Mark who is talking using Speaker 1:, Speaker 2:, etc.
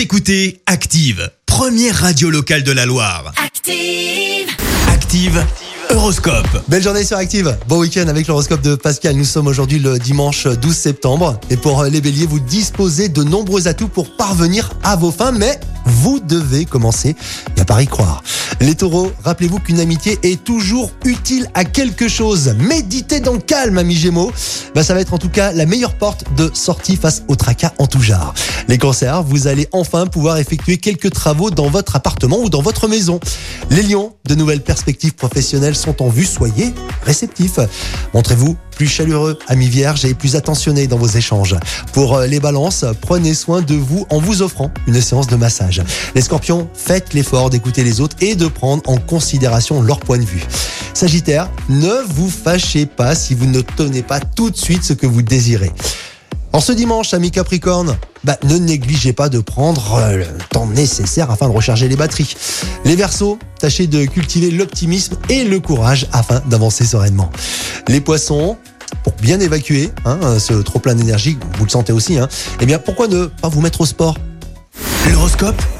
Speaker 1: Vous écoutez Active, première radio locale de la Loire.
Speaker 2: Active.
Speaker 1: Active, Horoscope.
Speaker 3: Belle journée sur Active. Bon week-end avec l'horoscope de Pascal. Nous sommes aujourd'hui le dimanche 12 septembre. Et pour les béliers, vous disposez de nombreux atouts pour parvenir à vos fins, mais vous devez commencer à par y croire. Les taureaux, rappelez-vous qu'une amitié est toujours utile à quelque chose. Méditez dans le calme, ami Gémeaux. Ben, ça va être en tout cas la meilleure porte de sortie face au tracas en tout genre. Les cancers, vous allez enfin pouvoir effectuer quelques travaux dans votre appartement ou dans votre maison. Les lions, de nouvelles perspectives professionnelles sont en vue. Soyez réceptifs. Montrez-vous plus chaleureux, amis vierges, et plus attentionné dans vos échanges. Pour euh, les balances, prenez soin de vous en vous offrant une séance de massage. Les scorpions, faites l'effort d'écouter les autres et de prendre en considération leur point de vue. Sagittaire, ne vous fâchez pas si vous ne tenez pas tout de suite ce que vous désirez. En ce dimanche, amis Capricorne, bah, ne négligez pas de prendre euh, le temps nécessaire afin de recharger les batteries. Les Verseaux, tâchez de cultiver l'optimisme et le courage afin d'avancer sereinement. Les Poissons, pour bien évacuer hein, ce trop plein d'énergie, vous le sentez aussi, hein, eh bien pourquoi ne pas vous mettre au sport?
Speaker 1: L'horoscope?